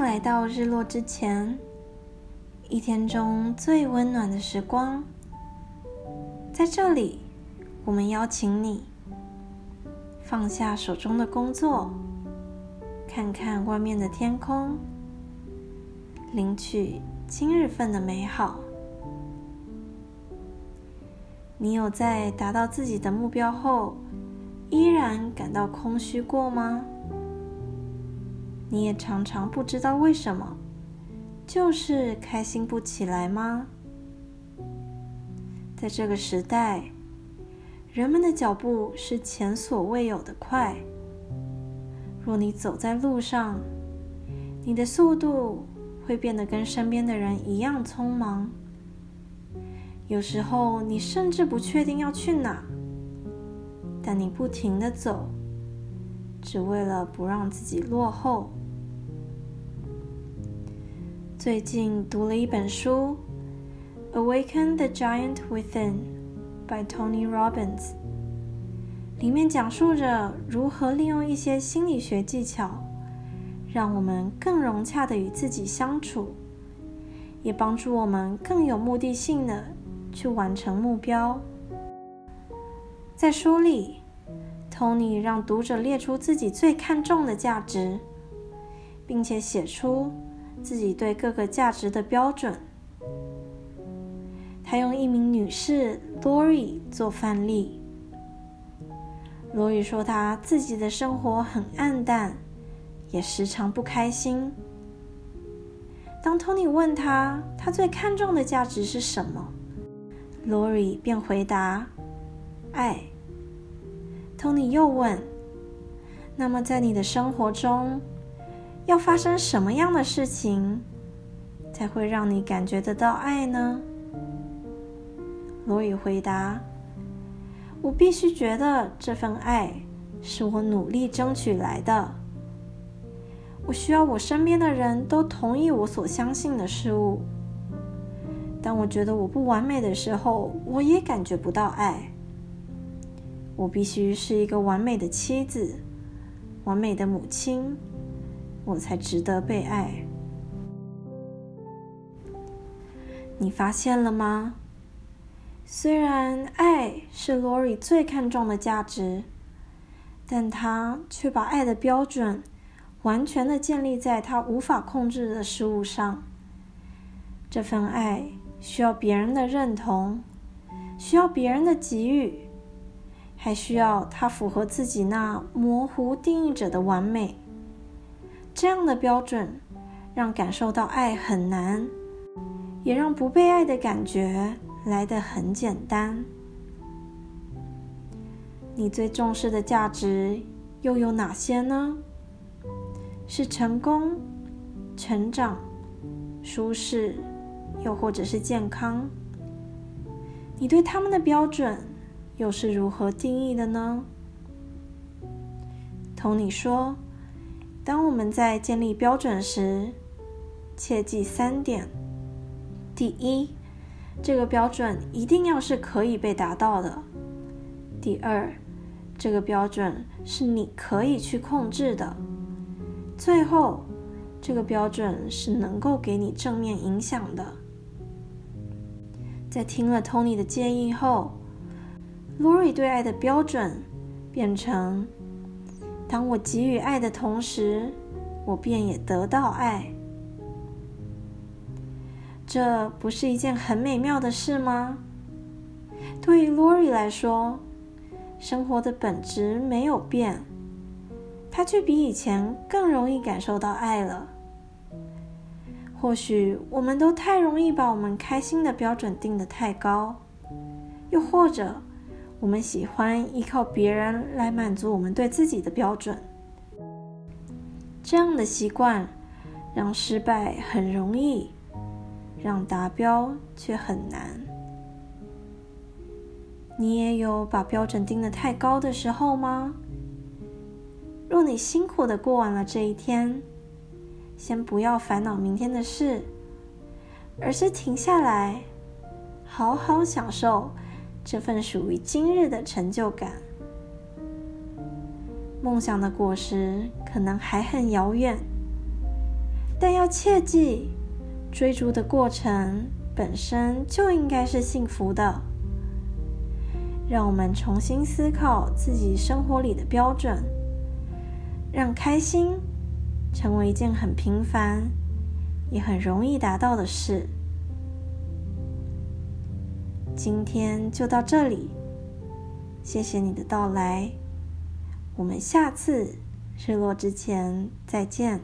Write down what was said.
来到日落之前，一天中最温暖的时光。在这里，我们邀请你放下手中的工作，看看外面的天空，领取今日份的美好。你有在达到自己的目标后，依然感到空虚过吗？你也常常不知道为什么，就是开心不起来吗？在这个时代，人们的脚步是前所未有的快。若你走在路上，你的速度会变得跟身边的人一样匆忙。有时候，你甚至不确定要去哪，但你不停的走，只为了不让自己落后。最近读了一本书，《Awaken the Giant Within》by Tony Robbins，里面讲述着如何利用一些心理学技巧，让我们更融洽的与自己相处，也帮助我们更有目的性的去完成目标。在书里，Tony 让读者列出自己最看重的价值，并且写出。自己对各个价值的标准。他用一名女士 Lori 做范例。Lori 说，她自己的生活很暗淡，也时常不开心。当 Tony 问他，他最看重的价值是什么，Lori 便回答：“爱。”Tony 又问：“那么，在你的生活中？”要发生什么样的事情，才会让你感觉得到爱呢？罗宇回答：“我必须觉得这份爱是我努力争取来的。我需要我身边的人都同意我所相信的事物。当我觉得我不完美的时候，我也感觉不到爱。我必须是一个完美的妻子，完美的母亲。”我才值得被爱。你发现了吗？虽然爱是 Lori 最看重的价值，但他却把爱的标准完全的建立在他无法控制的事物上。这份爱需要别人的认同，需要别人的给予，还需要他符合自己那模糊定义者的完美。这样的标准，让感受到爱很难，也让不被爱的感觉来得很简单。你最重视的价值又有哪些呢？是成功、成长、舒适，又或者是健康？你对他们的标准又是如何定义的呢？同你说。当我们在建立标准时，切记三点：第一，这个标准一定要是可以被达到的；第二，这个标准是你可以去控制的；最后，这个标准是能够给你正面影响的。在听了 Tony 的建议后，Lori 对爱的标准变成。当我给予爱的同时，我便也得到爱。这不是一件很美妙的事吗？对于 Lori 来说，生活的本质没有变，她却比以前更容易感受到爱了。或许我们都太容易把我们开心的标准定得太高，又或者。我们喜欢依靠别人来满足我们对自己的标准，这样的习惯让失败很容易，让达标却很难。你也有把标准定的太高的时候吗？若你辛苦的过完了这一天，先不要烦恼明天的事，而是停下来，好好享受。这份属于今日的成就感，梦想的果实可能还很遥远，但要切记，追逐的过程本身就应该是幸福的。让我们重新思考自己生活里的标准，让开心成为一件很平凡也很容易达到的事。今天就到这里，谢谢你的到来，我们下次日落之前再见。